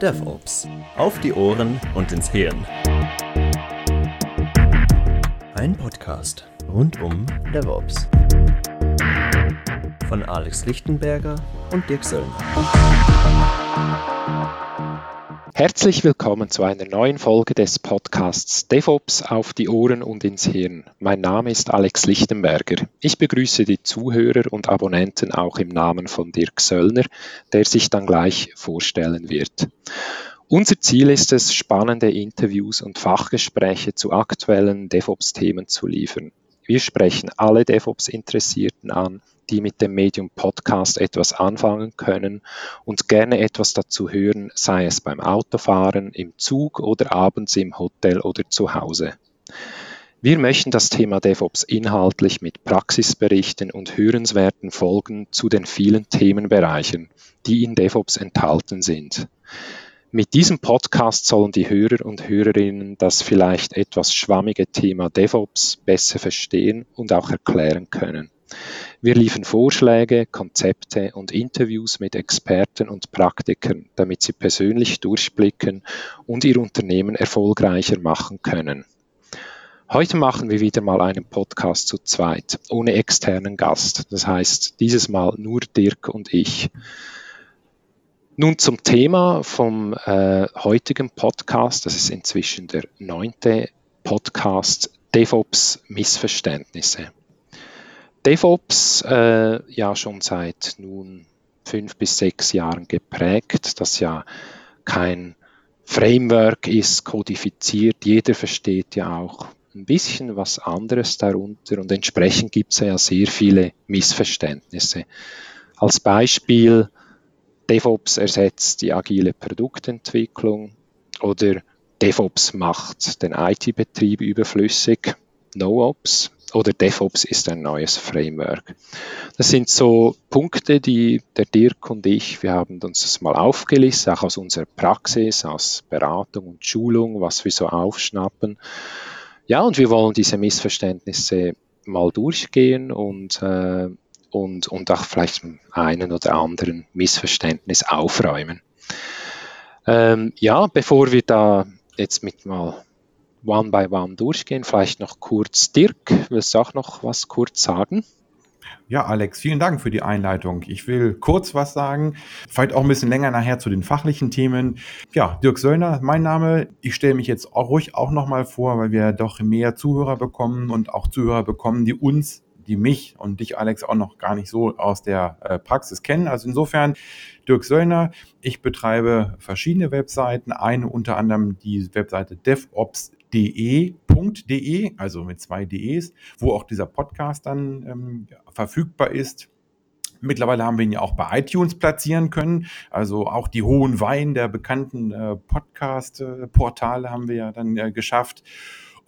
DevOps. Auf die Ohren und ins Hirn. Ein Podcast rund um DevOps. Von Alex Lichtenberger und Dirk Söllner. Herzlich willkommen zu einer neuen Folge des Podcasts DevOps auf die Ohren und ins Hirn. Mein Name ist Alex Lichtenberger. Ich begrüße die Zuhörer und Abonnenten auch im Namen von Dirk Söllner, der sich dann gleich vorstellen wird. Unser Ziel ist es, spannende Interviews und Fachgespräche zu aktuellen DevOps-Themen zu liefern. Wir sprechen alle DevOps-Interessierten an, die mit dem Medium Podcast etwas anfangen können und gerne etwas dazu hören, sei es beim Autofahren, im Zug oder abends im Hotel oder zu Hause. Wir möchten das Thema DevOps inhaltlich mit Praxisberichten und hörenswerten Folgen zu den vielen Themenbereichen, die in DevOps enthalten sind. Mit diesem Podcast sollen die Hörer und Hörerinnen das vielleicht etwas schwammige Thema DevOps besser verstehen und auch erklären können. Wir liefern Vorschläge, Konzepte und Interviews mit Experten und Praktikern, damit sie persönlich durchblicken und ihr Unternehmen erfolgreicher machen können. Heute machen wir wieder mal einen Podcast zu zweit, ohne externen Gast. Das heißt, dieses Mal nur Dirk und ich. Nun zum Thema vom äh, heutigen Podcast. Das ist inzwischen der neunte Podcast DevOps Missverständnisse. DevOps äh, ja schon seit nun fünf bis sechs Jahren geprägt, das ja kein Framework ist, kodifiziert. Jeder versteht ja auch ein bisschen was anderes darunter und entsprechend gibt es ja sehr viele Missverständnisse. Als Beispiel, DevOps ersetzt die agile Produktentwicklung oder DevOps macht den IT-Betrieb überflüssig. NoOps oder DevOps ist ein neues Framework. Das sind so Punkte, die der Dirk und ich, wir haben uns das mal aufgelistet, auch aus unserer Praxis, aus Beratung und Schulung, was wir so aufschnappen. Ja, und wir wollen diese Missverständnisse mal durchgehen und, äh, und, und auch vielleicht einen oder anderen Missverständnis aufräumen. Ähm, ja, bevor wir da jetzt mit mal one by one durchgehen. Vielleicht noch kurz Dirk, willst du auch noch was kurz sagen? Ja, Alex, vielen Dank für die Einleitung. Ich will kurz was sagen, vielleicht auch ein bisschen länger nachher zu den fachlichen Themen. Ja, Dirk Söllner, mein Name. Ich stelle mich jetzt auch ruhig auch nochmal vor, weil wir doch mehr Zuhörer bekommen und auch Zuhörer bekommen, die uns die mich und dich, Alex, auch noch gar nicht so aus der äh, Praxis kennen. Also insofern, Dirk Söllner, ich betreibe verschiedene Webseiten, eine unter anderem die Webseite DevOps de.de, also mit zwei De's, wo auch dieser Podcast dann ähm, verfügbar ist. Mittlerweile haben wir ihn ja auch bei iTunes platzieren können. Also auch die hohen Wein der bekannten äh, Podcast-Portale haben wir ja dann äh, geschafft.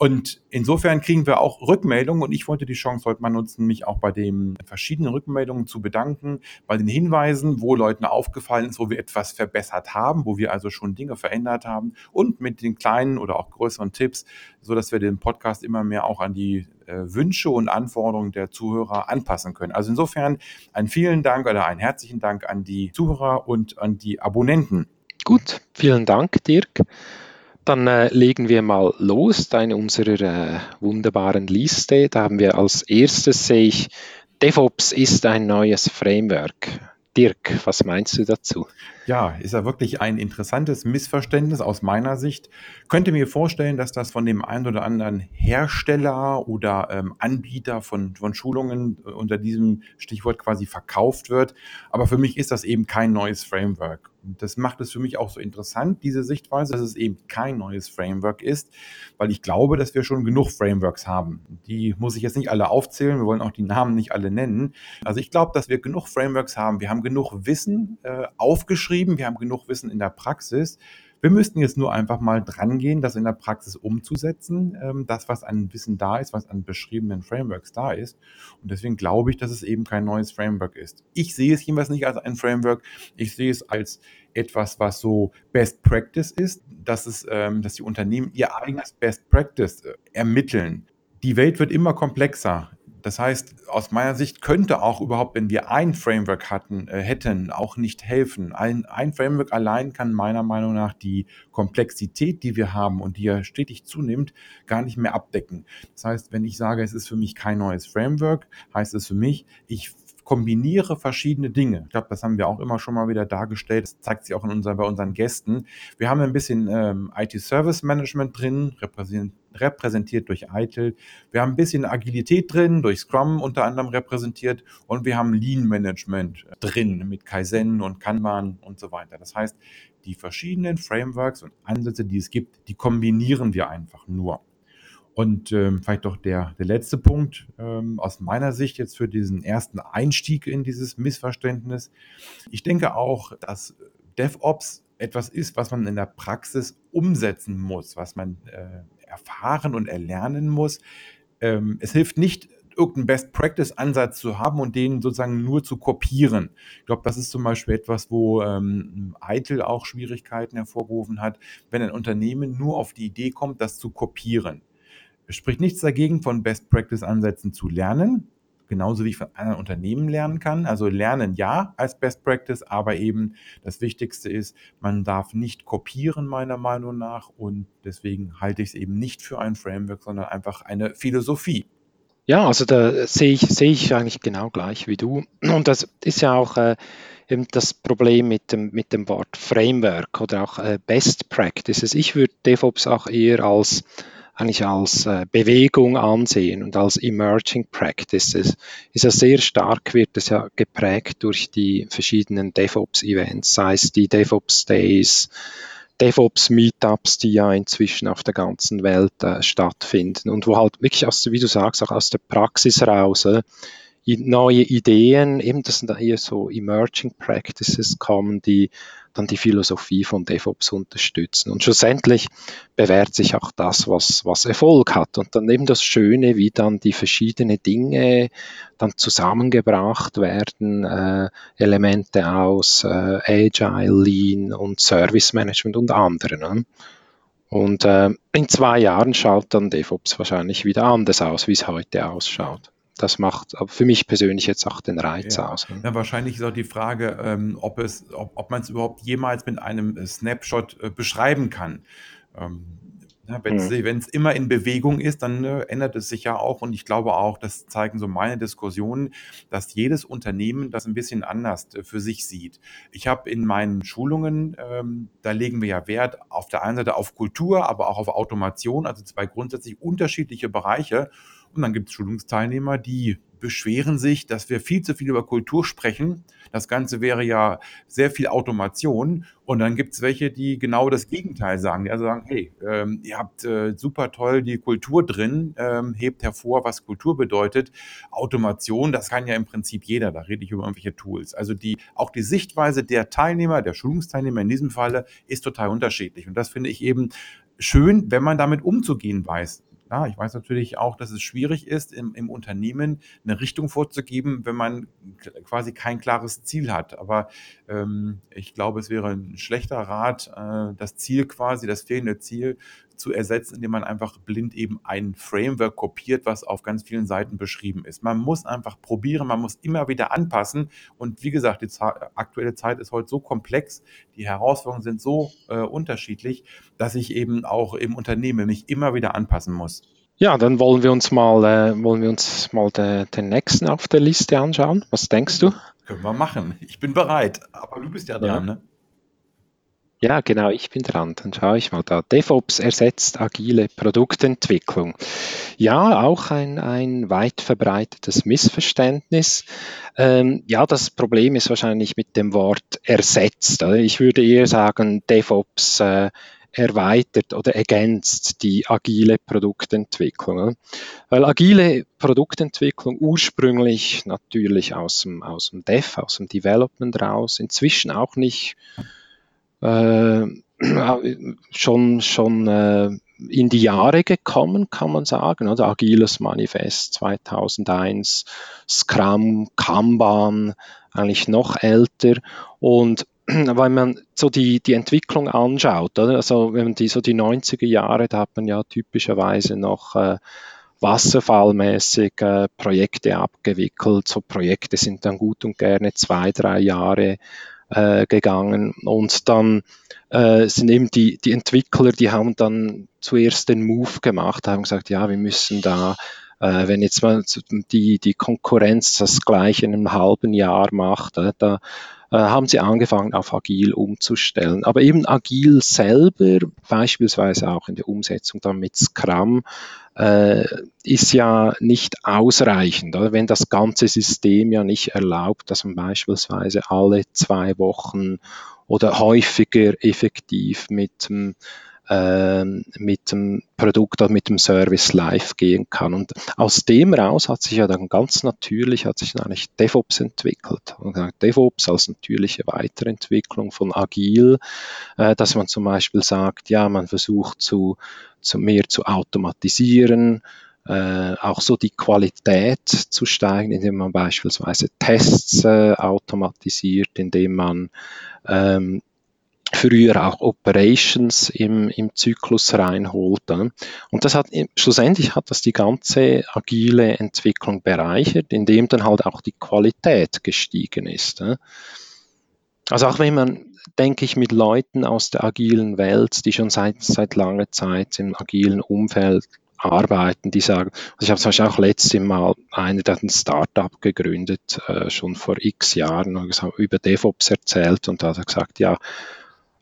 Und insofern kriegen wir auch Rückmeldungen und ich wollte die Chance heute mal nutzen, mich auch bei den verschiedenen Rückmeldungen zu bedanken, bei den Hinweisen, wo Leuten aufgefallen ist, wo wir etwas verbessert haben, wo wir also schon Dinge verändert haben und mit den kleinen oder auch größeren Tipps, so dass wir den Podcast immer mehr auch an die äh, Wünsche und Anforderungen der Zuhörer anpassen können. Also insofern einen vielen Dank oder einen herzlichen Dank an die Zuhörer und an die Abonnenten. Gut, vielen Dank, Dirk. Dann äh, legen wir mal los in unserer äh, wunderbaren Liste. Da haben wir als erstes, sehe ich, DevOps ist ein neues Framework. Dirk, was meinst du dazu? Ja, ist ja wirklich ein interessantes Missverständnis aus meiner Sicht. Könnte mir vorstellen, dass das von dem einen oder anderen Hersteller oder ähm, Anbieter von, von Schulungen äh, unter diesem Stichwort quasi verkauft wird. Aber für mich ist das eben kein neues Framework. Das macht es für mich auch so interessant, diese Sichtweise, dass es eben kein neues Framework ist, weil ich glaube, dass wir schon genug Frameworks haben. Die muss ich jetzt nicht alle aufzählen, wir wollen auch die Namen nicht alle nennen. Also ich glaube, dass wir genug Frameworks haben. Wir haben genug Wissen äh, aufgeschrieben, wir haben genug Wissen in der Praxis. Wir müssten jetzt nur einfach mal dran gehen, das in der Praxis umzusetzen, ähm, das, was an Wissen da ist, was an beschriebenen Frameworks da ist. Und deswegen glaube ich, dass es eben kein neues Framework ist. Ich sehe es jedenfalls nicht als ein Framework. Ich sehe es als etwas, was so Best Practice ist, dass, es, ähm, dass die Unternehmen ihr eigenes Best Practice äh, ermitteln. Die Welt wird immer komplexer Das heißt, aus meiner Sicht könnte auch überhaupt, wenn wir ein Framework hatten, äh, hätten, auch nicht helfen. Ein, ein Framework allein kann meiner Meinung nach die Komplexität, die wir haben und die ja stetig zunimmt, gar nicht mehr abdecken. Das heißt, wenn ich sage, es ist für mich kein neues Framework, heißt es für mich, ich kombiniere verschiedene Dinge. Ich glaube, das haben wir auch immer schon mal wieder dargestellt. Das zeigt sich auch in unser, bei unseren Gästen. Wir haben ein bisschen ähm, IT-Service-Management drin, repräsentiert durch ITIL. Wir haben ein bisschen Agilität drin, durch Scrum unter anderem repräsentiert. Und wir haben Lean-Management drin mit Kaizen und Kanban und so weiter. Das heißt, die verschiedenen Frameworks und Ansätze, die es gibt, die kombinieren wir einfach nur. Und ähm, vielleicht doch der, der letzte Punkt ähm, aus meiner Sicht jetzt für diesen ersten Einstieg in dieses Missverständnis. Ich denke auch, dass DevOps etwas ist, was man in der Praxis umsetzen muss, was man äh, erfahren und erlernen muss. Ähm, es hilft nicht, irgendeinen Best-Practice-Ansatz zu haben und den sozusagen nur zu kopieren. Ich glaube, das ist zum Beispiel etwas, wo ähm, Eitel auch Schwierigkeiten hervorgerufen hat, wenn ein Unternehmen nur auf die Idee kommt, das zu kopieren. Es spricht nichts dagegen, von Best-Practice-Ansätzen zu lernen, genauso wie ich von anderen Unternehmen lernen kann. Also lernen ja als Best Practice, aber eben das Wichtigste ist, man darf nicht kopieren meiner Meinung nach und deswegen halte ich es eben nicht für ein Framework, sondern einfach eine Philosophie. Ja, also da sehe ich, sehe ich eigentlich genau gleich wie du. Und das ist ja auch äh, eben das Problem mit dem, mit dem Wort Framework oder auch äh, Best Practices. Ich würde DevOps auch eher als eigentlich als äh, Bewegung ansehen und als Emerging Practices. Ist ja sehr stark, wird es ja geprägt durch die verschiedenen DevOps-Events, sei es die DevOps Days, DevOps Meetups, die ja inzwischen auf der ganzen Welt äh, stattfinden und wo halt wirklich aus, wie du sagst, auch aus der Praxis raus neue Ideen, eben das sind da eher so Emerging Practices kommen, die dann die Philosophie von DevOps unterstützen. Und schlussendlich bewährt sich auch das, was, was Erfolg hat. Und dann eben das Schöne, wie dann die verschiedenen Dinge dann zusammengebracht werden, äh, Elemente aus äh, Agile, Lean und Service Management und anderen. Ne? Und äh, in zwei Jahren schaut dann DevOps wahrscheinlich wieder anders aus, wie es heute ausschaut das macht für mich persönlich jetzt auch den Reiz ja. aus. Ne? Ja, wahrscheinlich ist auch die Frage, ähm, ob, es, ob, ob man es überhaupt jemals mit einem äh, Snapshot äh, beschreiben kann. Ähm, wenn es mhm. immer in Bewegung ist, dann äh, ändert es sich ja auch. Und ich glaube auch, das zeigen so meine Diskussionen, dass jedes Unternehmen das ein bisschen anders äh, für sich sieht. Ich habe in meinen Schulungen, ähm, da legen wir ja Wert auf der einen Seite auf Kultur, aber auch auf Automation, also zwei grundsätzlich unterschiedliche Bereiche. Und dann gibt es Schulungsteilnehmer, die beschweren sich, dass wir viel zu viel über Kultur sprechen. Das Ganze wäre ja sehr viel Automation. Und dann gibt es welche, die genau das Gegenteil sagen. Die also sagen, hey, ähm, ihr habt äh, super toll die Kultur drin, ähm, hebt hervor, was Kultur bedeutet. Automation, das kann ja im Prinzip jeder. Da rede ich über irgendwelche Tools. Also die, auch die Sichtweise der Teilnehmer, der Schulungsteilnehmer in diesem Falle, ist total unterschiedlich. Und das finde ich eben schön, wenn man damit umzugehen weiß. Ja, ich weiß natürlich auch, dass es schwierig ist, im, im Unternehmen eine Richtung vorzugeben, wenn man quasi kein klares Ziel hat. Aber ähm, ich glaube, es wäre ein schlechter Rat, äh, das Ziel quasi, das fehlende Ziel zu ersetzen, indem man einfach blind eben ein Framework kopiert, was auf ganz vielen Seiten beschrieben ist. Man muss einfach probieren, man muss immer wieder anpassen. Und wie gesagt, die aktuelle Zeit ist heute so komplex, die Herausforderungen sind so äh, unterschiedlich, dass ich eben auch im Unternehmen mich immer wieder anpassen muss. Ja, dann wollen wir uns mal, äh, wollen wir uns mal de, den nächsten auf der Liste anschauen. Was denkst du? Können wir machen. Ich bin bereit. Aber du bist ja dran, ja. ne? Ja, genau, ich bin dran. Dann schaue ich mal da. DevOps ersetzt agile Produktentwicklung. Ja, auch ein, ein weit verbreitetes Missverständnis. Ähm, ja, das Problem ist wahrscheinlich mit dem Wort ersetzt. Ich würde eher sagen, DevOps äh, erweitert oder ergänzt die agile Produktentwicklung. Weil agile Produktentwicklung ursprünglich natürlich aus dem, aus dem Dev, aus dem Development raus, inzwischen auch nicht äh, schon, schon äh, in die Jahre gekommen, kann man sagen. Oder Agiles Manifest 2001, Scrum, Kanban, eigentlich noch älter. Und wenn man so die, die Entwicklung anschaut, oder? also wenn man die so die 90er Jahre, da hat man ja typischerweise noch äh, wasserfallmäßig äh, Projekte abgewickelt. So Projekte sind dann gut und gerne zwei, drei Jahre äh, gegangen und dann äh, sind eben die, die Entwickler, die haben dann zuerst den Move gemacht, haben gesagt, ja, wir müssen da äh, wenn jetzt mal die, die Konkurrenz das gleich in einem halben Jahr macht, äh, da äh, haben sie angefangen, auf Agil umzustellen. Aber eben Agil selber, beispielsweise auch in der Umsetzung dann mit Scrum, ist ja nicht ausreichend, oder? wenn das ganze System ja nicht erlaubt, dass man beispielsweise alle zwei Wochen oder häufiger effektiv mit ähm, mit dem Produkt oder mit dem Service live gehen kann. Und aus dem raus hat sich ja dann ganz natürlich, hat sich dann eigentlich DevOps entwickelt. Und DevOps als natürliche Weiterentwicklung von Agil, äh, dass man zum Beispiel sagt, ja, man versucht zu, zu mehr zu automatisieren, äh, auch so die Qualität zu steigen, indem man beispielsweise Tests äh, automatisiert, indem man ähm, früher auch Operations im, im Zyklus reinholt. Und das hat schlussendlich hat das die ganze agile Entwicklung bereichert, indem dann halt auch die Qualität gestiegen ist. Also auch wenn man, denke ich, mit Leuten aus der agilen Welt, die schon seit, seit langer Zeit im agilen Umfeld arbeiten, die sagen, also ich habe zum Beispiel auch letztes Mal eine, der hat ein Startup gegründet, äh, schon vor x Jahren, und über DevOps erzählt und da hat er gesagt, ja,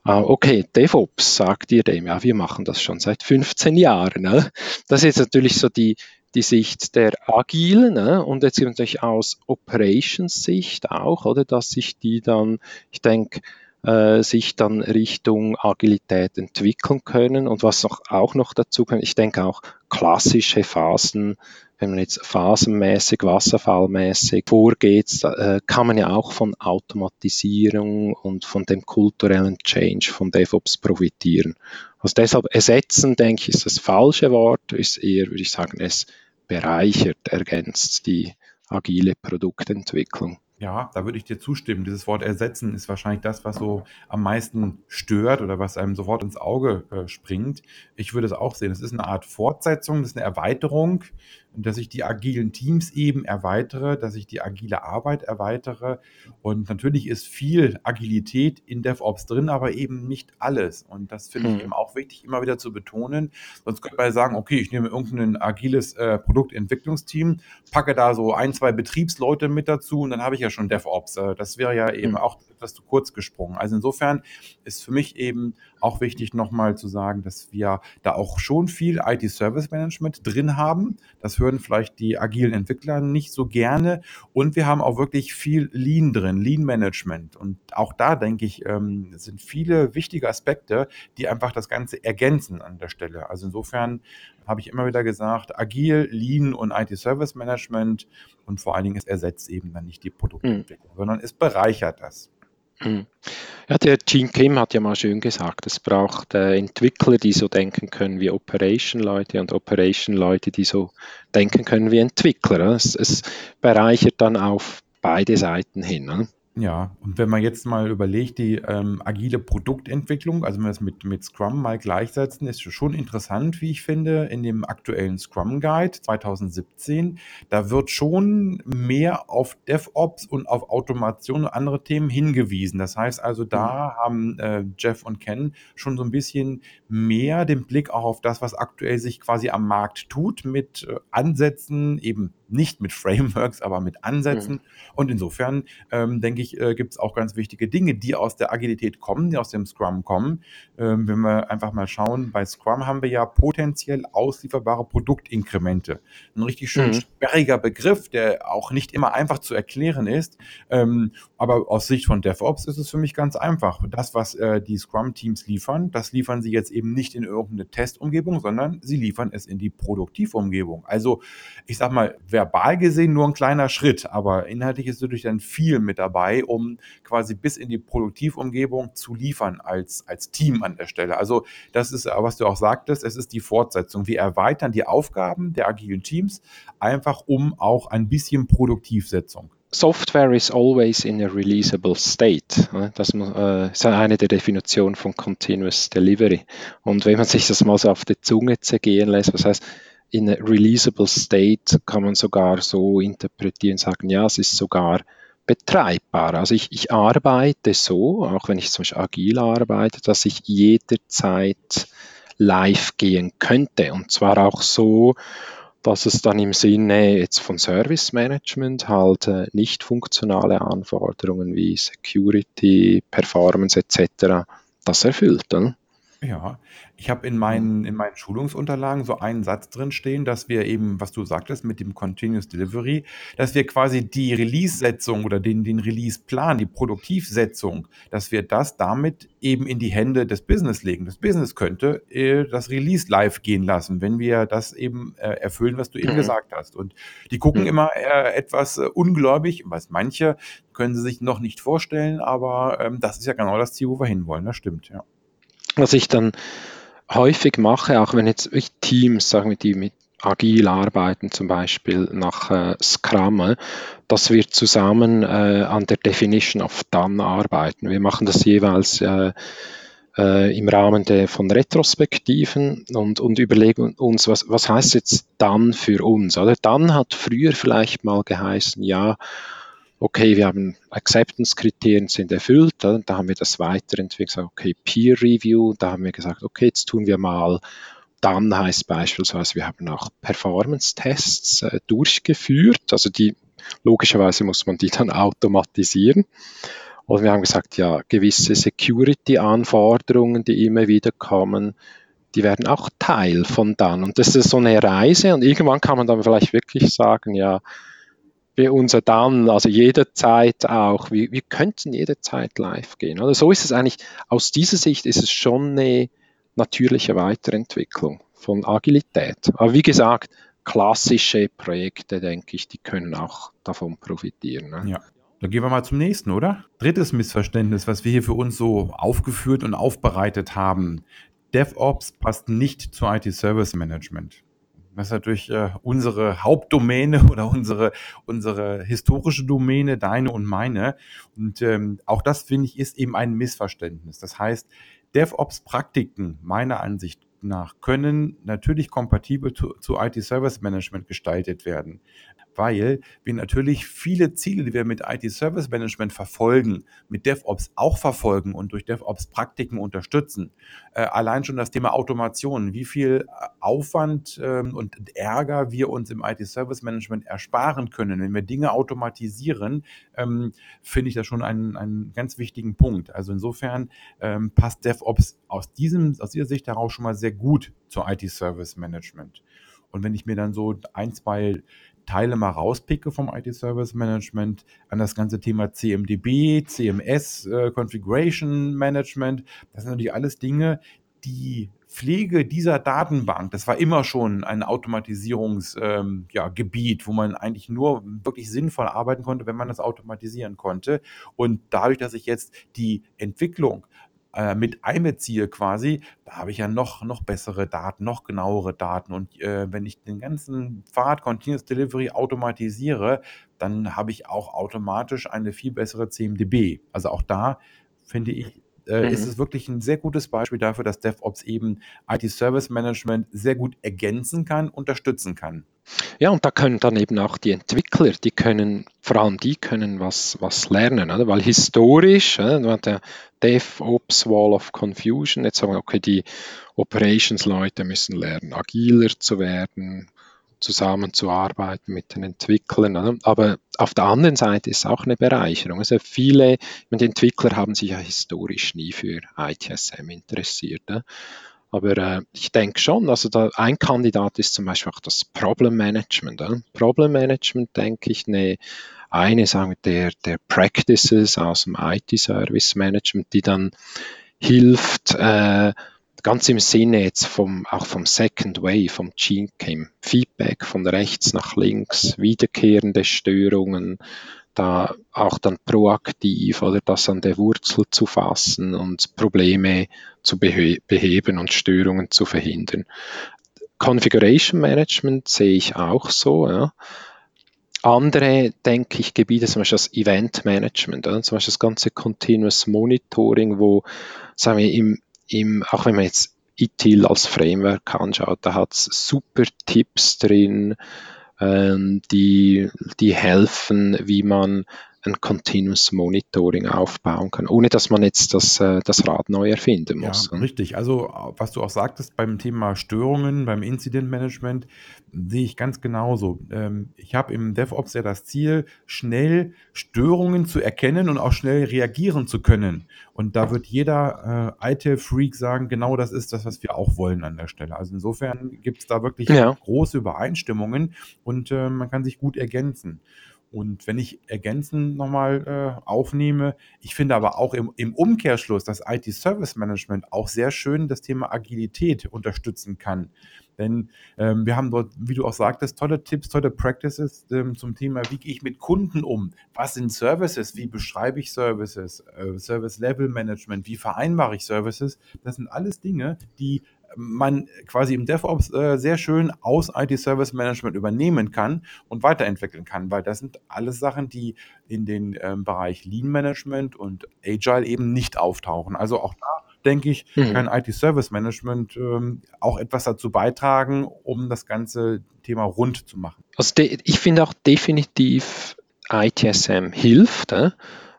Ah, okay, DevOps sagt ihr dem, ja, wir machen das schon seit 15 Jahren. Ne? Das ist jetzt natürlich so die, die Sicht der Agilen ne? und jetzt natürlich aus Operations-Sicht auch, oder, dass sich die dann, ich denke, äh, sich dann Richtung Agilität entwickeln können und was noch, auch noch dazu kommt, ich denke auch klassische Phasen wenn man jetzt phasenmäßig, wasserfallmäßig vorgeht, äh, kann man ja auch von Automatisierung und von dem kulturellen Change von DevOps profitieren. Also deshalb ersetzen, denke ich, ist das falsche Wort, ist eher, würde ich sagen, es bereichert, ergänzt die agile Produktentwicklung. Ja, da würde ich dir zustimmen. Dieses Wort ersetzen ist wahrscheinlich das, was so am meisten stört oder was einem sofort ins Auge äh, springt. Ich würde es auch sehen. Es ist eine Art Fortsetzung, das ist eine Erweiterung dass ich die agilen Teams eben erweitere, dass ich die agile Arbeit erweitere. Und natürlich ist viel Agilität in DevOps drin, aber eben nicht alles. Und das finde ich mhm. eben auch wichtig, immer wieder zu betonen. Sonst könnte man ja sagen, okay, ich nehme irgendein agiles äh, Produktentwicklungsteam, packe da so ein, zwei Betriebsleute mit dazu und dann habe ich ja schon DevOps. Äh, das wäre ja eben mhm. auch etwas zu kurz gesprungen. Also insofern ist für mich eben auch wichtig, nochmal zu sagen, dass wir da auch schon viel IT-Service-Management drin haben. Das hören vielleicht die agilen Entwickler nicht so gerne. Und wir haben auch wirklich viel Lean drin, Lean-Management. Und auch da, denke ich, ähm, sind viele wichtige Aspekte, die einfach das Ganze ergänzen an der Stelle. Also insofern habe ich immer wieder gesagt, agil, Lean und IT-Service-Management und vor allen Dingen, es ersetzt eben dann nicht die Produktentwicklung, mhm. sondern es bereichert das. Hm. Ja, der Gene Kim hat ja mal schön gesagt, es braucht äh, Entwickler, die so denken können wie Operation-Leute und Operation-Leute, die so denken können wie Entwickler. Es, es bereichert dann auf beide Seiten hin. Ne? Ja, und wenn man jetzt mal überlegt, die ähm, agile Produktentwicklung, also wenn wir das mit, mit Scrum mal gleichsetzen, ist schon interessant, wie ich finde, in dem aktuellen Scrum Guide 2017. Da wird schon mehr auf DevOps und auf Automation und andere Themen hingewiesen. Das heißt also, da mhm. haben äh, Jeff und Ken schon so ein bisschen mehr den Blick auch auf das, was aktuell sich quasi am Markt tut, mit äh, Ansätzen, eben nicht mit Frameworks, aber mit Ansätzen. Mhm. Und insofern ähm, denke ich, äh, gibt es auch ganz wichtige Dinge, die aus der Agilität kommen, die aus dem Scrum kommen. Ähm, wenn wir einfach mal schauen, bei Scrum haben wir ja potenziell auslieferbare Produktinkremente. Ein richtig schön mhm. sperriger Begriff, der auch nicht immer einfach zu erklären ist. Ähm, aber aus Sicht von DevOps ist es für mich ganz einfach. Das, was äh, die Scrum-Teams liefern, das liefern sie jetzt eben nicht in irgendeine Testumgebung, sondern sie liefern es in die Produktivumgebung. Also ich sag mal, wer verbal gesehen nur ein kleiner Schritt, aber inhaltlich ist natürlich dann viel mit dabei, um quasi bis in die Produktivumgebung zu liefern als, als Team an der Stelle. Also das ist, was du auch sagtest, es ist die Fortsetzung. Wir erweitern die Aufgaben der agilen Teams einfach um auch ein bisschen Produktivsetzung. Software is always in a releasable state. Das äh, ist eine der Definitionen von Continuous Delivery. Und wenn man sich das mal so auf die Zunge zergehen lässt, was heißt, in a releasable state kann man sogar so interpretieren, sagen, ja, es ist sogar betreibbar. Also ich, ich arbeite so, auch wenn ich zum Beispiel agil arbeite, dass ich jederzeit live gehen könnte. Und zwar auch so, dass es dann im Sinne jetzt von Service Management halt äh, nicht funktionale Anforderungen wie Security, Performance etc. das erfüllt. Oder? Ja, ich habe in meinen, in meinen Schulungsunterlagen so einen Satz drin stehen, dass wir eben, was du sagtest mit dem Continuous Delivery, dass wir quasi die Release-Setzung oder den, den Release-Plan, die Produktivsetzung, dass wir das damit eben in die Hände des Business legen. Das Business könnte äh, das Release live gehen lassen, wenn wir das eben äh, erfüllen, was du eben mhm. gesagt hast. Und die gucken mhm. immer äh, etwas äh, ungläubig, was manche können sie sich noch nicht vorstellen, aber ähm, das ist ja genau das Ziel, wo wir hinwollen. Das stimmt, ja was ich dann häufig mache, auch wenn jetzt Teams, sagen wir, die mit agil arbeiten, zum Beispiel nach äh, Scrum, dass wir zusammen äh, an der Definition of Done arbeiten. Wir machen das jeweils äh, äh, im Rahmen der, von Retrospektiven und, und überlegen uns, was, was heißt jetzt dann für uns? Oder dann hat früher vielleicht mal geheißen, ja, okay, wir haben Acceptance-Kriterien sind erfüllt, da haben wir das weiterentwickelt, gesagt, okay, Peer Review, da haben wir gesagt, okay, jetzt tun wir mal, dann heißt beispielsweise, wir haben auch Performance-Tests äh, durchgeführt, also die, logischerweise muss man die dann automatisieren. Und wir haben gesagt, ja, gewisse Security-Anforderungen, die immer wieder kommen, die werden auch Teil von dann. Und das ist so eine Reise und irgendwann kann man dann vielleicht wirklich sagen, ja, wir unser dann, also jederzeit auch, wir, wir könnten jederzeit live gehen. Oder so ist es eigentlich, aus dieser Sicht ist es schon eine natürliche Weiterentwicklung von Agilität. Aber wie gesagt, klassische Projekte, denke ich, die können auch davon profitieren. Ne? Ja. Dann gehen wir mal zum nächsten, oder? Drittes Missverständnis, was wir hier für uns so aufgeführt und aufbereitet haben. DevOps passt nicht zu IT-Service Management. Das ist natürlich äh, unsere Hauptdomäne oder unsere, unsere historische Domäne, deine und meine. Und ähm, auch das, finde ich, ist eben ein Missverständnis. Das heißt, DevOps-Praktiken meiner Ansicht nach können natürlich kompatibel zu, zu IT-Service Management gestaltet werden weil wir natürlich viele Ziele, die wir mit IT-Service Management verfolgen, mit DevOps auch verfolgen und durch DevOps-Praktiken unterstützen. Äh, allein schon das Thema Automation, wie viel äh, Aufwand ähm, und Ärger wir uns im IT-Service Management ersparen können, wenn wir Dinge automatisieren, ähm, finde ich das schon einen, einen ganz wichtigen Punkt. Also insofern ähm, passt DevOps aus, diesem, aus dieser Sicht heraus schon mal sehr gut zur IT-Service Management. Und wenn ich mir dann so ein, zwei Teile mal rauspicke vom IT-Service Management an das ganze Thema CMDB, CMS, äh, Configuration Management. Das sind natürlich alles Dinge, die Pflege dieser Datenbank, das war immer schon ein Automatisierungsgebiet, ähm, ja, wo man eigentlich nur wirklich sinnvoll arbeiten konnte, wenn man das automatisieren konnte. Und dadurch, dass ich jetzt die Entwicklung äh, mit einbeziehe quasi, da habe ich ja noch, noch bessere Daten, noch genauere Daten. Und äh, wenn ich den ganzen Pfad Continuous Delivery automatisiere, dann habe ich auch automatisch eine viel bessere CMDB. Also auch da finde ich, äh, mhm. ist es wirklich ein sehr gutes Beispiel dafür, dass DevOps eben IT-Service Management sehr gut ergänzen kann, unterstützen kann. Ja, und da können dann eben auch die Entwickler, die können, vor allem die können was, was lernen, oder? weil historisch, äh, der DevOps Wall of Confusion, jetzt sagen wir, okay, die Operations-Leute müssen lernen, agiler zu werden, zusammenzuarbeiten mit den Entwicklern. Oder? Aber auf der anderen Seite ist es auch eine Bereicherung. Also viele, die Entwickler haben sich ja historisch nie für ITSM interessiert. Oder? Aber äh, ich denke schon, also da, ein Kandidat ist zum Beispiel auch das Problem Management. Äh? Problem Management, denke ich, eine, eine sagen wir, der, der Practices aus dem IT-Service Management, die dann hilft, äh, ganz im Sinne jetzt vom, auch vom Second Way, vom Gene Feedback von rechts nach links, wiederkehrende Störungen, da auch dann proaktiv oder das an der Wurzel zu fassen und Probleme zu beheben und Störungen zu verhindern. Configuration Management sehe ich auch so. Ja. Andere, denke ich, Gebiete, zum Beispiel das Event Management, oder? zum Beispiel das ganze Continuous Monitoring, wo, sagen wir, im, im, auch wenn man jetzt ITIL als Framework anschaut, da hat es super Tipps drin, ähm, die, die helfen, wie man ein Continuous Monitoring aufbauen kann, ohne dass man jetzt das, äh, das Rad neu erfinden muss. Ja, richtig. Also, was du auch sagtest beim Thema Störungen, beim Incident Management, sehe ich ganz genauso. Ähm, ich habe im DevOps ja das Ziel, schnell Störungen zu erkennen und auch schnell reagieren zu können. Und da wird jeder äh, ITIL-Freak sagen, genau das ist das, was wir auch wollen an der Stelle. Also insofern gibt es da wirklich ja. große Übereinstimmungen und äh, man kann sich gut ergänzen. Und wenn ich ergänzend nochmal äh, aufnehme, ich finde aber auch im, im Umkehrschluss, dass IT-Service Management auch sehr schön das Thema Agilität unterstützen kann. Denn ähm, wir haben dort, wie du auch sagtest, tolle Tipps, tolle Practices ähm, zum Thema, wie gehe ich mit Kunden um? Was sind Services? Wie beschreibe ich Services? Äh, Service Level Management? Wie vereinbare ich Services? Das sind alles Dinge, die man quasi im DevOps äh, sehr schön aus IT-Service Management übernehmen kann und weiterentwickeln kann, weil das sind alles Sachen, die in den ähm, Bereich Lean Management und Agile eben nicht auftauchen. Also auch da denke ich, mhm. kann IT-Service Management ähm, auch etwas dazu beitragen, um das ganze Thema rund zu machen. Also ich finde auch definitiv ITSM hilft, äh?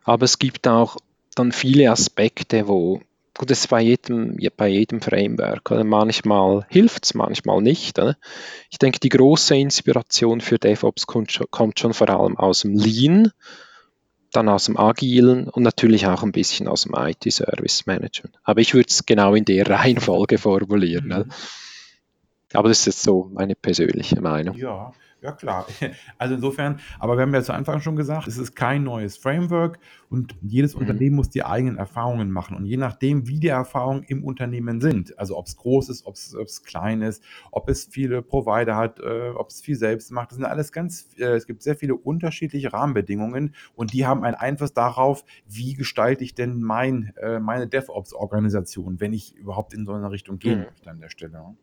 aber es gibt auch dann viele Aspekte, wo gut, das ist bei jedem, bei jedem Framework. Oder? Manchmal hilft es, manchmal nicht. Oder? Ich denke, die große Inspiration für DevOps kommt schon, kommt schon vor allem aus dem Lean, dann aus dem Agilen und natürlich auch ein bisschen aus dem IT-Service Management. Aber ich würde es genau in der Reihenfolge formulieren. Mhm. Aber das ist jetzt so meine persönliche Meinung. Ja, ja, klar. Also insofern, aber wir haben ja zu Anfang schon gesagt, es ist kein neues Framework und jedes mhm. Unternehmen muss die eigenen Erfahrungen machen. Und je nachdem, wie die Erfahrungen im Unternehmen sind, also ob es groß ist, ob es klein ist, ob es viele Provider hat, äh, ob es viel selbst macht, das sind alles ganz, äh, es gibt sehr viele unterschiedliche Rahmenbedingungen und die haben einen Einfluss darauf, wie gestalte ich denn mein, äh, meine DevOps-Organisation, wenn ich überhaupt in so eine Richtung gehen mhm. möchte an der Stelle.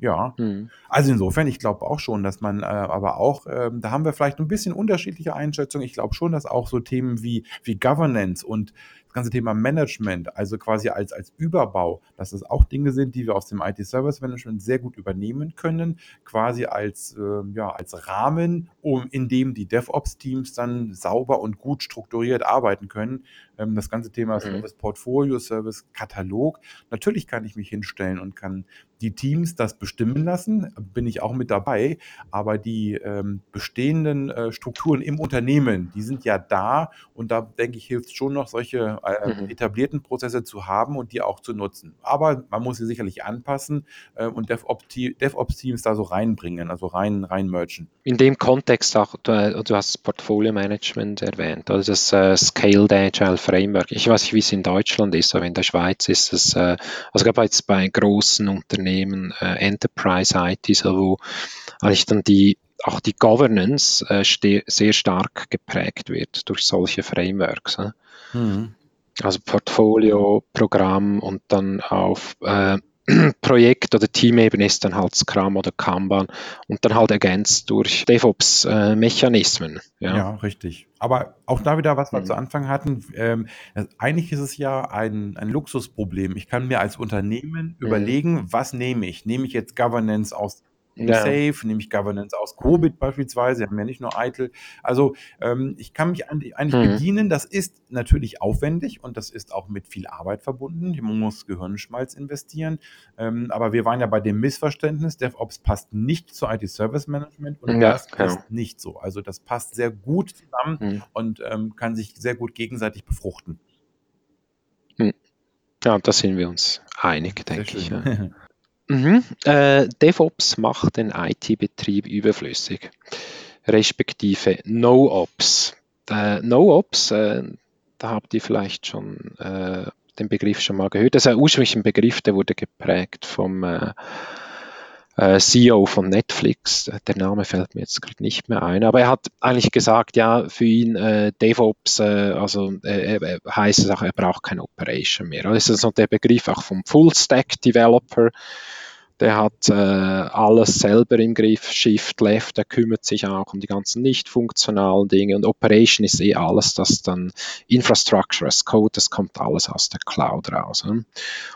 Ja, mhm. also insofern, ich glaube auch schon, dass man äh, aber auch, ähm, da haben wir vielleicht ein bisschen unterschiedliche Einschätzungen. Ich glaube schon, dass auch so Themen wie, wie Governance und das ganze Thema Management, also quasi als, als Überbau, dass das auch Dinge sind, die wir aus dem IT-Service-Management sehr gut übernehmen können, quasi als, äh, ja, als Rahmen, um, in dem die DevOps-Teams dann sauber und gut strukturiert arbeiten können. Ähm, das ganze Thema mhm. Service Portfolio, Service Katalog. Natürlich kann ich mich hinstellen und kann die Teams das bestimmen lassen, bin ich auch mit dabei, aber die ähm, bestehenden äh, Strukturen im Unternehmen, die sind ja da und da denke ich, hilft es schon noch, solche äh, mhm. etablierten Prozesse zu haben und die auch zu nutzen. Aber man muss sie sicherlich anpassen äh, und DevOps-Teams da so reinbringen, also rein, rein merchen. In dem Kontext auch, du, du hast Portfolio Management erwähnt, also das äh, Scaled Agile Framework. Ich weiß nicht, wie es in Deutschland ist, aber in der Schweiz ist es, äh, also gerade jetzt bei großen Unternehmen, äh, Enterprise IT, so wo eigentlich dann die auch die Governance äh, sehr stark geprägt wird durch solche Frameworks. Mhm. Also Portfolio, Programm und dann auf äh, Projekt- oder Teamebene ist dann halt Scrum oder Kanban und dann halt ergänzt durch DevOps-Mechanismen. Äh, ja. ja. richtig. Aber auch da wieder, was wir mhm. zu Anfang hatten, ähm, eigentlich ist es ja ein, ein Luxusproblem. Ich kann mir als Unternehmen mhm. überlegen, was nehme ich? Nehme ich jetzt Governance aus ja. Safe, nehme ich Governance aus Cobit beispielsweise, wir haben ja nicht nur ITIL. Also ähm, ich kann mich eigentlich mhm. bedienen. Das ist natürlich aufwendig und das ist auch mit viel Arbeit verbunden. Man muss Gehirnschmalz investieren. Ähm, aber wir waren ja bei dem Missverständnis, DevOps passt nicht zu IT-Service Management und ja, das genau. ist nicht so. Also das passt sehr gut zusammen mhm. und ähm, kann sich sehr gut gegenseitig befruchten. Mhm. Ja, da sind wir uns einig, denke ich. Ja. Mhm. Äh, DevOps macht den IT-Betrieb überflüssig, respektive No-Ops. Äh, No-Ops, äh, da habt ihr vielleicht schon äh, den Begriff schon mal gehört. Das ist ein ursprünglicher Begriff, der wurde geprägt vom äh, äh, CEO von Netflix. Der Name fällt mir jetzt gerade nicht mehr ein, aber er hat eigentlich gesagt, ja, für ihn äh, DevOps, äh, also äh, heißt es auch, er braucht keine Operation mehr. Das ist so der Begriff auch vom Full-Stack-Developer der hat äh, alles selber im Griff, Shift, Left, der kümmert sich auch um die ganzen nicht funktionalen Dinge und Operation ist eh alles, das dann Infrastructure as Code, das kommt alles aus der Cloud raus. Ne?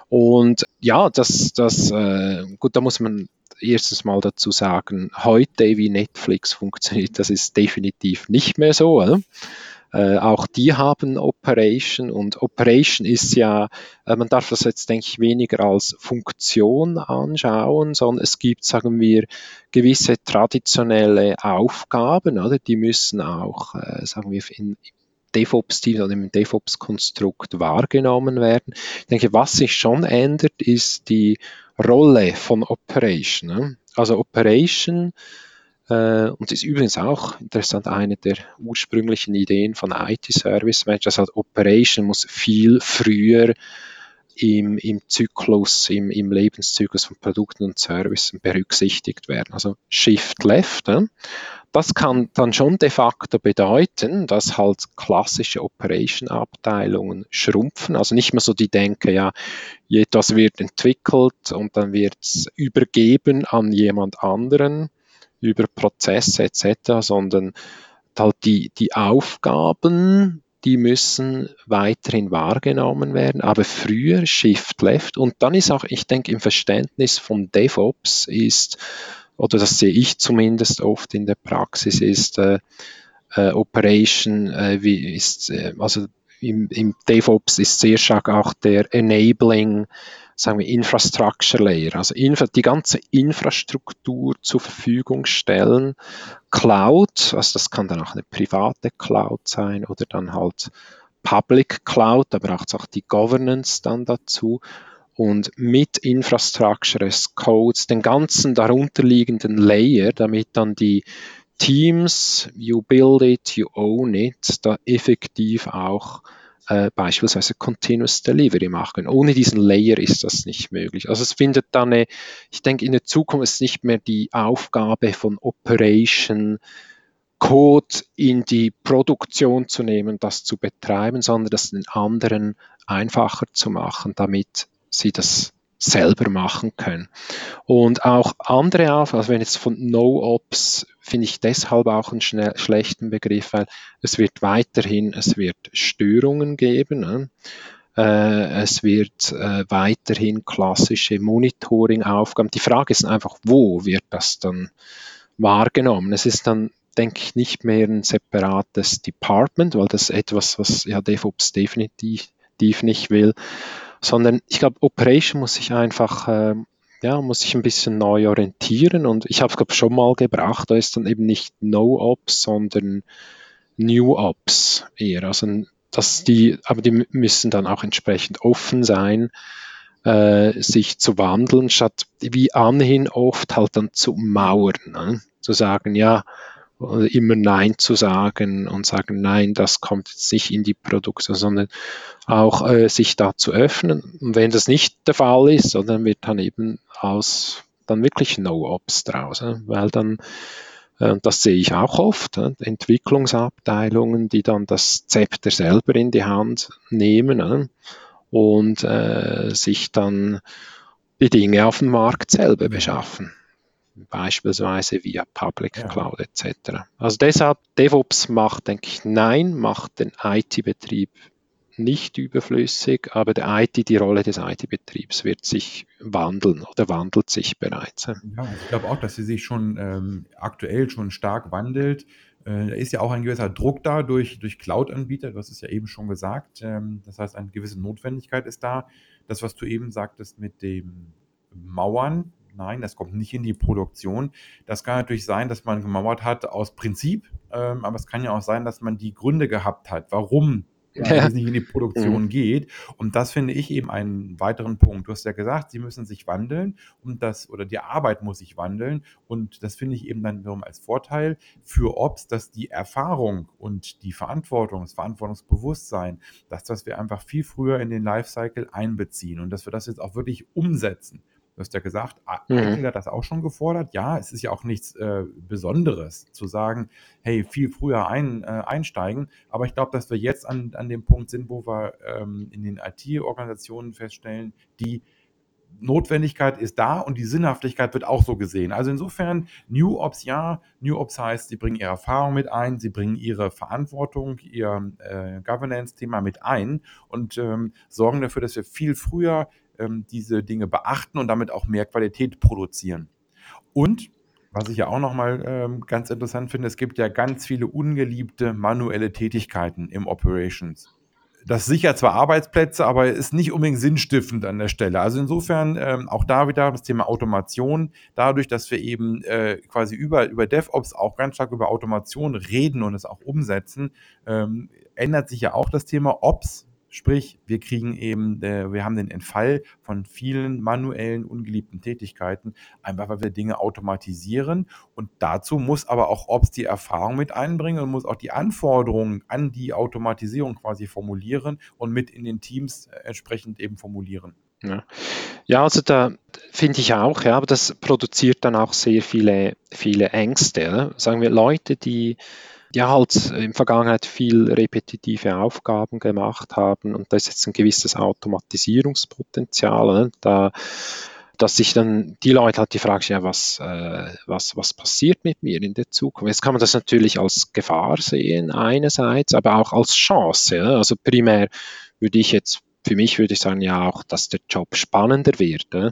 Und ja, das, das, äh, gut, da muss man erstens mal dazu sagen, heute wie Netflix funktioniert, das ist definitiv nicht mehr so. Oder? Äh, auch die haben Operation und Operation ist ja, äh, man darf das jetzt, denke ich, weniger als Funktion anschauen, sondern es gibt, sagen wir, gewisse traditionelle Aufgaben, oder? die müssen auch, äh, sagen wir, in, DevOps-Team oder im DevOps-Konstrukt wahrgenommen werden. Ich denke, was sich schon ändert, ist die Rolle von Operation. Ne? Also Operation und ist übrigens auch interessant, eine der ursprünglichen Ideen von IT-Service Manager, heißt Operation muss viel früher im, im Zyklus, im, im Lebenszyklus von Produkten und Services berücksichtigt werden. Also Shift Left, äh, das kann dann schon de facto bedeuten, dass halt klassische Operation-Abteilungen schrumpfen. Also nicht mehr so die Denke, ja, etwas wird entwickelt und dann wird es übergeben an jemand anderen über Prozesse etc., sondern halt die, die Aufgaben, die müssen weiterhin wahrgenommen werden, aber früher Shift Left und dann ist auch, ich denke, im Verständnis von DevOps ist, oder das sehe ich zumindest oft in der Praxis, ist äh, äh, Operation, äh, wie ist, äh, also im, im DevOps ist sehr stark auch der Enabling sagen wir, Infrastructure Layer, also die ganze Infrastruktur zur Verfügung stellen. Cloud, also das kann dann auch eine private Cloud sein oder dann halt Public Cloud, da braucht es auch die Governance dann dazu. Und mit Infrastructure as Codes, den ganzen darunterliegenden Layer, damit dann die Teams, you build it, you own it, da effektiv auch äh, beispielsweise Continuous Delivery machen. Ohne diesen Layer ist das nicht möglich. Also es findet dann eine, ich denke, in der Zukunft ist nicht mehr die Aufgabe von Operation Code in die Produktion zu nehmen, das zu betreiben, sondern das den anderen einfacher zu machen, damit sie das selber machen können. Und auch andere auf, also wenn jetzt von No-Ops, finde ich deshalb auch einen schlechten Begriff, weil es wird weiterhin, es wird Störungen geben. Ne? Äh, es wird äh, weiterhin klassische Monitoring-Aufgaben. Die Frage ist einfach, wo wird das dann wahrgenommen? Es ist dann denke ich, nicht mehr ein separates Department, weil das ist etwas, was ja DevOps definitiv nicht will, sondern ich glaube, Operation muss sich einfach, äh, ja, muss sich ein bisschen neu orientieren und ich habe es, glaube schon mal gebracht, da ist dann eben nicht No-Ops, sondern New Ops eher, also dass die, aber die müssen dann auch entsprechend offen sein, äh, sich zu wandeln, statt wie anhin oft halt dann zu mauern, ne? zu sagen, ja, immer Nein zu sagen und sagen, nein, das kommt jetzt nicht in die Produkte, sondern auch äh, sich da zu öffnen. Und wenn das nicht der Fall ist, dann wird dann eben aus dann wirklich No-Ops draus, weil dann äh, das sehe ich auch oft, Entwicklungsabteilungen, die dann das Zepter selber in die Hand nehmen und äh, sich dann die Dinge auf dem Markt selber beschaffen beispielsweise via Public ja. Cloud etc. Also deshalb, DevOps macht, denke ich, nein, macht den IT-Betrieb nicht überflüssig, aber der IT, die Rolle des IT-Betriebs wird sich wandeln oder wandelt sich bereits. Ja, ich glaube auch, dass sie sich schon ähm, aktuell schon stark wandelt. Äh, da ist ja auch ein gewisser Druck da durch, durch Cloud-Anbieter, du hast es ja eben schon gesagt. Ähm, das heißt, eine gewisse Notwendigkeit ist da. Das, was du eben sagtest mit dem Mauern, Nein, das kommt nicht in die Produktion. Das kann natürlich sein, dass man gemauert hat aus Prinzip, ähm, aber es kann ja auch sein, dass man die Gründe gehabt hat, warum ja. es nicht in die Produktion mhm. geht. Und das finde ich eben einen weiteren Punkt. Du hast ja gesagt, sie müssen sich wandeln und das, oder die Arbeit muss sich wandeln. Und das finde ich eben dann wiederum als Vorteil für Ops, dass die Erfahrung und die Verantwortung, das Verantwortungsbewusstsein, dass das wir einfach viel früher in den Lifecycle einbeziehen und dass wir das jetzt auch wirklich umsetzen. Du hast ja gesagt, Eichel mhm. hat das auch schon gefordert. Ja, es ist ja auch nichts äh, Besonderes zu sagen, hey, viel früher ein, äh, einsteigen. Aber ich glaube, dass wir jetzt an, an dem Punkt sind, wo wir ähm, in den IT-Organisationen feststellen, die Notwendigkeit ist da und die Sinnhaftigkeit wird auch so gesehen. Also insofern, New Ops ja, New Ops heißt, sie bringen ihre Erfahrung mit ein, sie bringen ihre Verantwortung, ihr äh, Governance-Thema mit ein und ähm, sorgen dafür, dass wir viel früher ähm, diese Dinge beachten und damit auch mehr Qualität produzieren. Und was ich ja auch nochmal ähm, ganz interessant finde, es gibt ja ganz viele ungeliebte manuelle Tätigkeiten im Operations das sichert zwar Arbeitsplätze, aber ist nicht unbedingt sinnstiftend an der Stelle. Also insofern ähm, auch da wieder das Thema Automation. Dadurch, dass wir eben äh, quasi über, über DevOps auch ganz stark über Automation reden und es auch umsetzen, ähm, ändert sich ja auch das Thema Ops Sprich, wir kriegen eben, äh, wir haben den Entfall von vielen manuellen, ungeliebten Tätigkeiten, einfach weil wir Dinge automatisieren. Und dazu muss aber auch Ops die Erfahrung mit einbringen und muss auch die Anforderungen an die Automatisierung quasi formulieren und mit in den Teams äh, entsprechend eben formulieren. Ja. ja, also da finde ich auch, ja, aber das produziert dann auch sehr viele, viele Ängste. Sagen wir Leute, die ja halt in Vergangenheit viel repetitive Aufgaben gemacht haben und da ist jetzt ein gewisses Automatisierungspotenzial. Ne? Da, dass sich dann die Leute halt die Frage ja, was, äh, was, was passiert mit mir in der Zukunft? Jetzt kann man das natürlich als Gefahr sehen, einerseits, aber auch als Chance. Ja? Also primär würde ich jetzt für mich würde ich sagen ja auch, dass der Job spannender wird. Äh?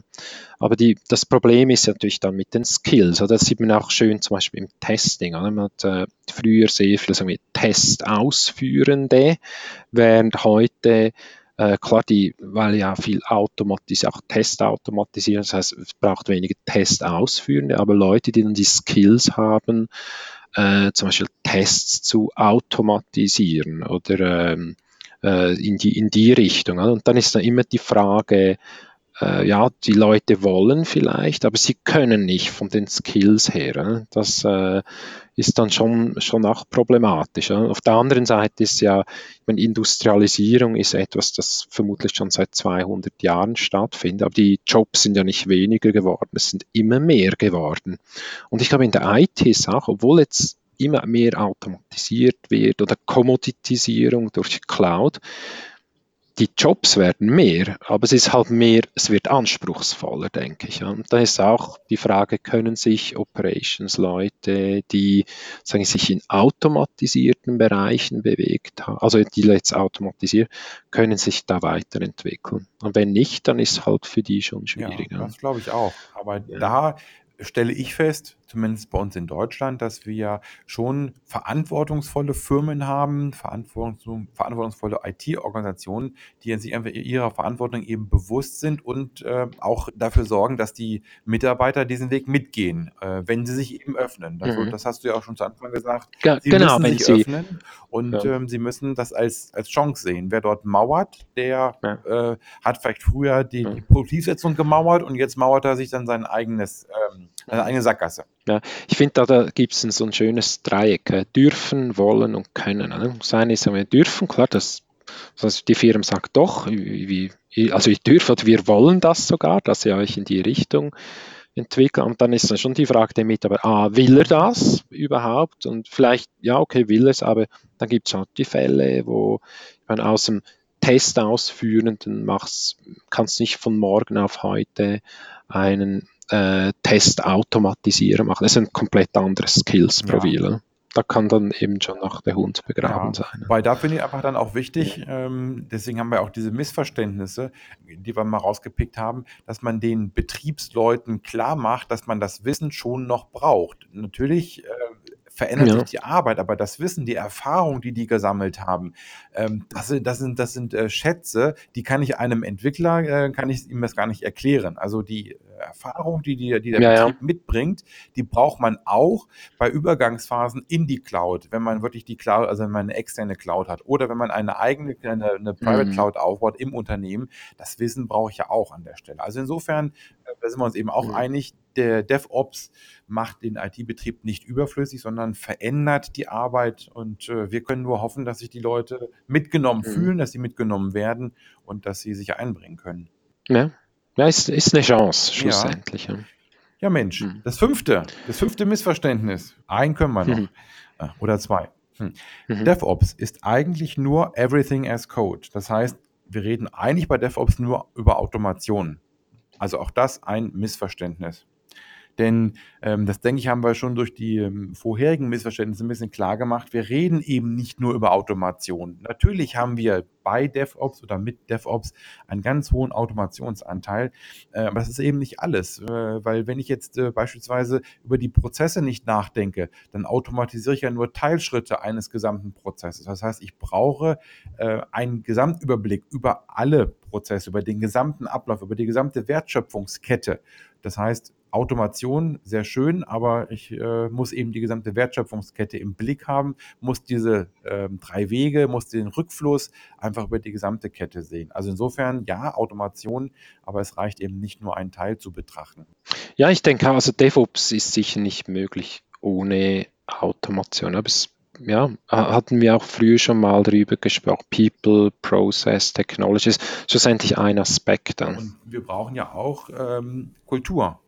Aber die, das Problem ist natürlich dann mit den Skills. Oder? Das sieht man auch schön zum Beispiel im Testing. Oder? Man hat äh, früher sehr viel sagen wir, Testausführende, während heute äh, klar, die, weil ja viel automatisiert, auch Test automatisieren, das heißt, es braucht weniger Testausführende, aber Leute, die dann die Skills haben, äh, zum Beispiel Tests zu automatisieren oder ähm, äh, in, die, in die Richtung. Und dann ist dann immer die Frage, äh, ja, die Leute wollen vielleicht, aber sie können nicht von den Skills her. Das äh, ist dann schon, schon auch problematisch. Auf der anderen Seite ist ja, ich meine, Industrialisierung ist etwas, das vermutlich schon seit 200 Jahren stattfindet, aber die Jobs sind ja nicht weniger geworden, es sind immer mehr geworden. Und ich glaube, in der IT ist auch, obwohl jetzt immer mehr automatisiert wird oder Kommoditisierung durch Cloud. Die Jobs werden mehr, aber es ist halt mehr, es wird anspruchsvoller, denke ich. Und da ist auch die Frage, können sich Operations-Leute, die sagen, sich in automatisierten Bereichen bewegt haben, also die jetzt automatisiert, können sich da weiterentwickeln. Und wenn nicht, dann ist es halt für die schon schwieriger. Ja, das glaube ich auch. Aber ja. da stelle ich fest, zumindest bei uns in Deutschland, dass wir schon verantwortungsvolle Firmen haben, verantwortungsvolle IT-Organisationen, die sich einfach ihrer Verantwortung eben bewusst sind und äh, auch dafür sorgen, dass die Mitarbeiter diesen Weg mitgehen, äh, wenn sie sich eben öffnen. Das, mhm. das, hast du ja auch schon zu Anfang gesagt. Ja, sie genau, müssen sich sie, öffnen und ja. ähm, sie müssen das als, als Chance sehen. Wer dort mauert, der ja. äh, hat vielleicht früher die, die Produktivsetzung gemauert und jetzt mauert er sich dann sein eigenes, ähm, seine eigene Sackgasse. Ja, ich finde, da, da gibt es so ein schönes Dreieck. Äh, dürfen, wollen und können. Ne? Das eine ist, wir dürfen, klar, das, also die Firma sagt doch, wie, also ich dürfe oder wir wollen das sogar, dass ihr euch in die Richtung entwickelt. Und dann ist dann schon die Frage der Mitarbeiter, ah, will er das überhaupt? Und vielleicht, ja, okay, will er es, aber dann gibt es auch die Fälle, wo man aus dem Test ausführenden machst, kannst nicht von morgen auf heute einen äh, Test automatisieren machen. Das ist ein komplett anderes Skills-Profil. Ja. Da kann dann eben schon noch der Hund begraben ja, sein. Weil da finde ich einfach dann auch wichtig, ähm, deswegen haben wir auch diese Missverständnisse, die wir mal rausgepickt haben, dass man den Betriebsleuten klar macht, dass man das Wissen schon noch braucht. Natürlich äh, verändert ja. sich die Arbeit, aber das Wissen, die Erfahrung, die die gesammelt haben, ähm, das sind, das sind, das sind äh, Schätze, die kann ich einem Entwickler, äh, kann ich ihm das gar nicht erklären. Also die Erfahrung, die, die, die der ja, Betrieb ja. mitbringt, die braucht man auch bei Übergangsphasen in die Cloud, wenn man wirklich die Cloud, also wenn man eine externe Cloud hat oder wenn man eine eigene, eine, eine Private mhm. Cloud aufbaut im Unternehmen. Das Wissen brauche ich ja auch an der Stelle. Also insofern, äh, da sind wir uns eben auch mhm. einig, der DevOps macht den IT-Betrieb nicht überflüssig, sondern verändert die Arbeit und äh, wir können nur hoffen, dass sich die Leute mitgenommen mhm. fühlen, dass sie mitgenommen werden und dass sie sich einbringen können. Ja, ja, ist, ist eine Chance, schlussendlich. Ja, ja Mensch, hm. das fünfte, das fünfte Missverständnis. Einen können wir noch. Hm. Oder zwei. Hm. Mhm. DevOps ist eigentlich nur Everything as Code. Das heißt, wir reden eigentlich bei DevOps nur über Automation. Also auch das ein Missverständnis. Denn ähm, das denke ich, haben wir schon durch die ähm, vorherigen Missverständnisse ein bisschen klar gemacht. Wir reden eben nicht nur über Automation. Natürlich haben wir bei DevOps oder mit DevOps einen ganz hohen Automationsanteil, äh, aber das ist eben nicht alles. Äh, weil wenn ich jetzt äh, beispielsweise über die Prozesse nicht nachdenke, dann automatisiere ich ja nur Teilschritte eines gesamten Prozesses. Das heißt, ich brauche äh, einen Gesamtüberblick über alle Prozesse, über den gesamten Ablauf, über die gesamte Wertschöpfungskette. Das heißt, Automation sehr schön, aber ich äh, muss eben die gesamte Wertschöpfungskette im Blick haben, muss diese äh, drei Wege, muss den Rückfluss einfach über die gesamte Kette sehen. Also insofern ja, Automation, aber es reicht eben nicht nur einen Teil zu betrachten. Ja, ich denke, also DevOps ist sicher nicht möglich ohne Automation. Aber es ja, hatten wir auch früher schon mal darüber gesprochen. People, Process, Technologies, schlussendlich ein Aspekt dann. Und wir brauchen ja auch ähm, Kultur.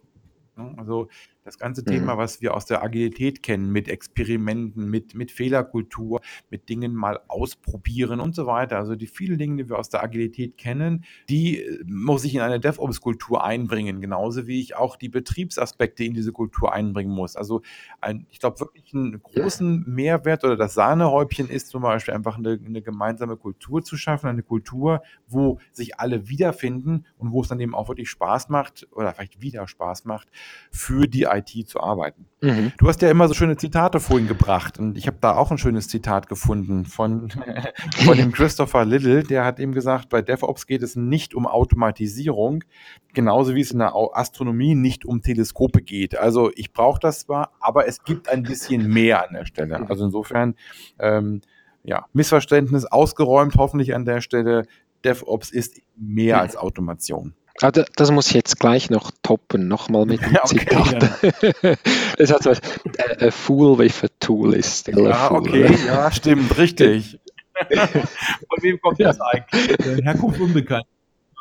Ne? Also das ganze Thema, mhm. was wir aus der Agilität kennen, mit Experimenten, mit, mit Fehlerkultur, mit Dingen mal ausprobieren und so weiter. Also die vielen Dinge, die wir aus der Agilität kennen, die äh, muss ich in eine DevOps-Kultur einbringen, genauso wie ich auch die Betriebsaspekte in diese Kultur einbringen muss. Also ein, ich glaube wirklich einen großen Mehrwert oder das Sahnehäubchen ist zum Beispiel einfach eine, eine gemeinsame Kultur zu schaffen, eine Kultur, wo sich alle wiederfinden und wo es dann eben auch wirklich Spaß macht oder vielleicht wieder Spaß macht für die IT zu arbeiten. Mhm. Du hast ja immer so schöne Zitate vorhin gebracht und ich habe da auch ein schönes Zitat gefunden von, von dem Christopher Little, der hat eben gesagt, bei DevOps geht es nicht um Automatisierung, genauso wie es in der Astronomie nicht um Teleskope geht. Also ich brauche das zwar, aber es gibt ein bisschen mehr an der Stelle. Also insofern, ähm, ja, Missverständnis ausgeräumt, hoffentlich an der Stelle. DevOps ist mehr als Automation. Ah, das muss ich jetzt gleich noch toppen, nochmal mit dem okay, Zitat. Ja. das hat so, a, a fool with a tool is still ja, a fool. Okay, ja, stimmt, richtig. Von wem kommt das eigentlich? Herkunft unbekannt.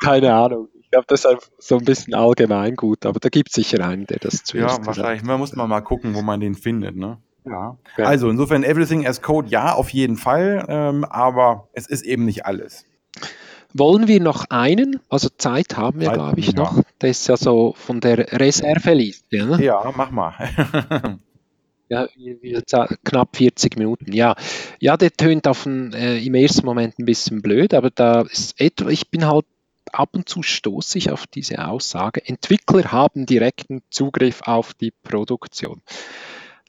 Keine Ahnung. Ich glaube, das ist so ein bisschen allgemein gut, aber da gibt es sicher einen, der das zuerst Ja, wahrscheinlich. Man muss mal, mal gucken, wo man den findet, ne? Ja. Also insofern Everything as Code, ja, auf jeden Fall, ähm, aber es ist eben nicht alles. Wollen wir noch einen? Also Zeit haben wir, glaube ich, ja. noch. Das ist ja so von der Reserveliste. Ne? Ja, mach mal. ja, knapp 40 Minuten. Ja, ja der tönt auf den, äh, im ersten Moment ein bisschen blöd, aber da ist etwa, ich bin halt ab und zu stoße ich auf diese Aussage, Entwickler haben direkten Zugriff auf die Produktion.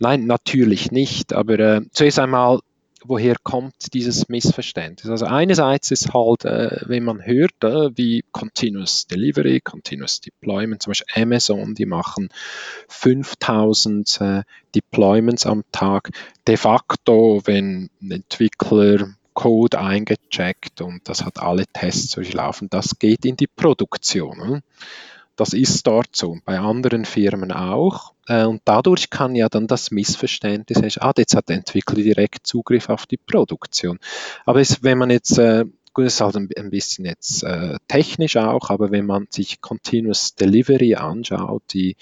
Nein, natürlich nicht, aber äh, zuerst einmal woher kommt dieses Missverständnis? Also einerseits ist halt, äh, wenn man hört, äh, wie Continuous Delivery, Continuous Deployment, zum Beispiel Amazon, die machen 5000 äh, Deployments am Tag. De facto, wenn ein Entwickler Code eingecheckt und das hat alle Tests durchlaufen, das geht in die Produktion. Ne? Das ist dort so, bei anderen Firmen auch. Äh, und dadurch kann ja dann das Missverständnis ah, jetzt hat der Entwickler direkt Zugriff auf die Produktion. Aber es, wenn man jetzt, äh, gut, das ist halt ein bisschen jetzt äh, technisch auch, aber wenn man sich Continuous Delivery anschaut, die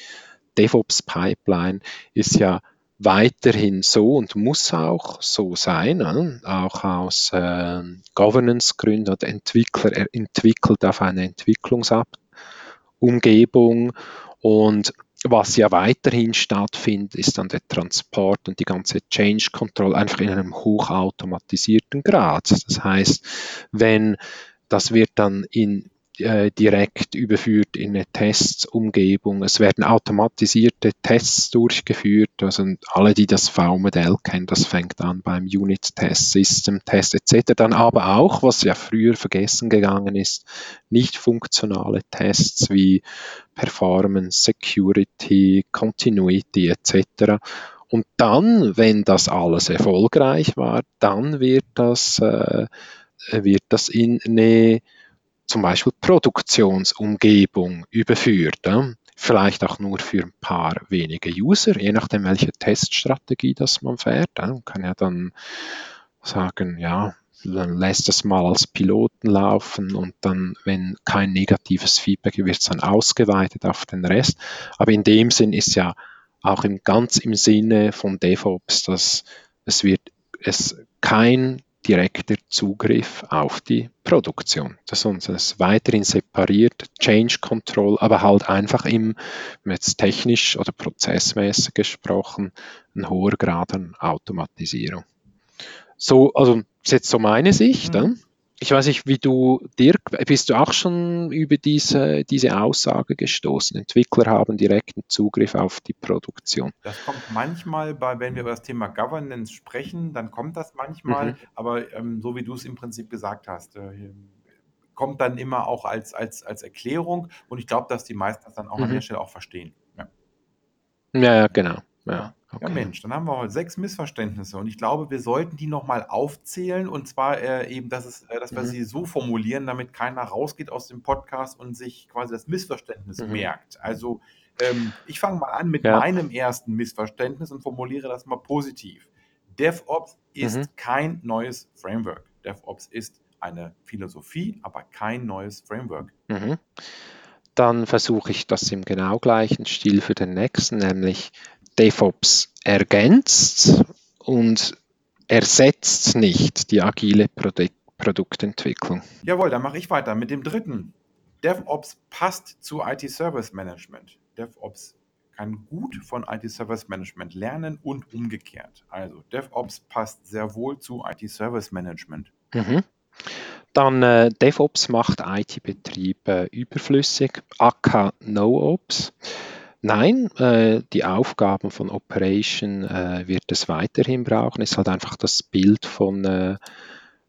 DevOps Pipeline ist ja weiterhin so und muss auch so sein, ne? auch aus äh, Governance-Gründen. Der Entwickler er entwickelt auf eine Entwicklungsumgebung und was ja weiterhin stattfindet, ist dann der Transport und die ganze Change Control einfach in einem hochautomatisierten Grad. Das heißt, wenn das wird dann in äh, direkt überführt in eine Testumgebung. Es werden automatisierte Tests durchgeführt. Also alle, die das V-Modell kennen, das fängt an beim Unit-Test, System-Test etc. Dann aber auch, was ja früher vergessen gegangen ist, nicht funktionale Tests wie Performance, Security, Continuity etc. Und dann, wenn das alles erfolgreich war, dann wird das, äh, wird das in eine zum Beispiel Produktionsumgebung überführt. Vielleicht auch nur für ein paar wenige User, je nachdem, welche Teststrategie das man fährt. Man kann ja dann sagen, ja, dann lässt es mal als Piloten laufen und dann, wenn kein negatives Feedback wird es dann ausgeweitet auf den Rest. Aber in dem Sinn ist ja auch im, ganz im Sinne von DevOps, dass es wird es kein direkter Zugriff auf die Produktion. Das ist weiterhin separiert, Change Control, aber halt einfach im, jetzt technisch oder prozessmäßig gesprochen, ein hoher Grad an Automatisierung. So, also das ist jetzt so meine Sicht. Mhm. Ich weiß nicht, wie du, Dirk, bist du auch schon über diese, diese Aussage gestoßen? Entwickler haben direkten Zugriff auf die Produktion. Das kommt manchmal, bei, wenn wir über das Thema Governance sprechen, dann kommt das manchmal, mhm. aber ähm, so wie du es im Prinzip gesagt hast, äh, kommt dann immer auch als, als, als Erklärung und ich glaube, dass die meisten das dann auch mhm. an der Stelle auch verstehen. Ja, ja, ja genau. Ja. Okay. Ja, Mensch, dann haben wir heute sechs Missverständnisse und ich glaube, wir sollten die nochmal aufzählen und zwar äh, eben, dass, es, äh, dass wir mhm. sie so formulieren, damit keiner rausgeht aus dem Podcast und sich quasi das Missverständnis mhm. merkt. Also ähm, ich fange mal an mit ja. meinem ersten Missverständnis und formuliere das mal positiv. DevOps ist mhm. kein neues Framework. DevOps ist eine Philosophie, aber kein neues Framework. Mhm. Dann versuche ich das im genau gleichen Stil für den nächsten, nämlich DevOps ergänzt und ersetzt nicht die agile Produk Produktentwicklung. Jawohl, dann mache ich weiter mit dem dritten. DevOps passt zu IT-Service Management. DevOps kann gut von IT-Service Management lernen und umgekehrt. Also DevOps passt sehr wohl zu IT-Service Management. Mhm. Dann äh, DevOps macht IT-Betrieb überflüssig, aka NoOps. Nein, äh, die Aufgaben von Operation äh, wird es weiterhin brauchen. Ist halt einfach das Bild von, äh,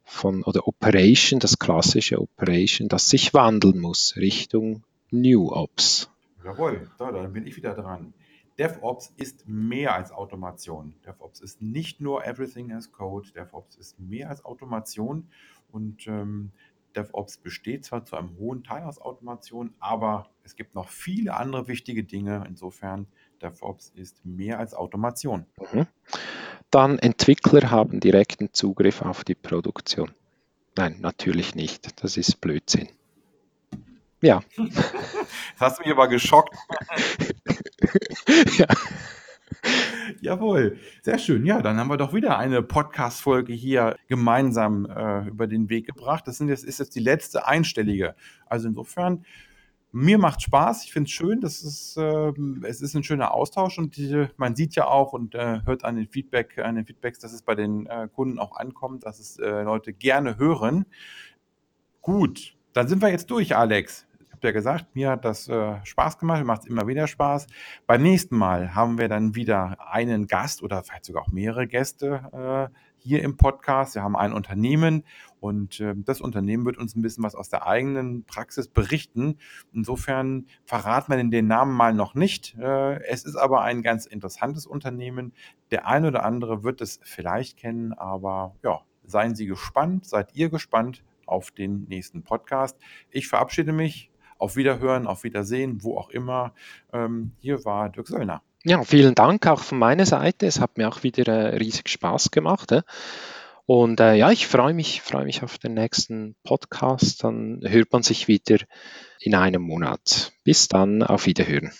von oder Operation, das klassische Operation, das sich wandeln muss Richtung New Ops. Jawohl, da, dann bin ich wieder dran. DevOps ist mehr als Automation. DevOps ist nicht nur Everything as Code. DevOps ist mehr als Automation und ähm, DevOps besteht zwar zu einem hohen Teil aus Automation, aber es gibt noch viele andere wichtige Dinge. Insofern, DevOps ist mehr als Automation. Mhm. Dann Entwickler haben direkten Zugriff auf die Produktion. Nein, natürlich nicht. Das ist Blödsinn. Ja. Das hast du mich aber geschockt. ja. Jawohl, sehr schön. Ja, dann haben wir doch wieder eine Podcast-Folge hier gemeinsam äh, über den Weg gebracht. Das sind jetzt, ist jetzt die letzte einstellige. Also insofern, mir macht Spaß. Ich finde es schön. Das ist, äh, es ist ein schöner Austausch und die, man sieht ja auch und äh, hört an den Feedback, an den Feedbacks, dass es bei den äh, Kunden auch ankommt, dass es äh, Leute gerne hören. Gut, dann sind wir jetzt durch, Alex ja gesagt, mir hat das äh, Spaß gemacht, mir macht es immer wieder Spaß. Beim nächsten Mal haben wir dann wieder einen Gast oder vielleicht sogar auch mehrere Gäste äh, hier im Podcast. Wir haben ein Unternehmen und äh, das Unternehmen wird uns ein bisschen was aus der eigenen Praxis berichten. Insofern verraten wir den Namen mal noch nicht. Äh, es ist aber ein ganz interessantes Unternehmen. Der eine oder andere wird es vielleicht kennen, aber ja, seien Sie gespannt, seid ihr gespannt auf den nächsten Podcast. Ich verabschiede mich auf Wiederhören, auf Wiedersehen, wo auch immer. Ähm, hier war Dirk Söllner. Ja, vielen Dank auch von meiner Seite. Es hat mir auch wieder äh, riesig Spaß gemacht. Äh. Und äh, ja, ich freue mich, freue mich auf den nächsten Podcast. Dann hört man sich wieder in einem Monat. Bis dann, auf Wiederhören.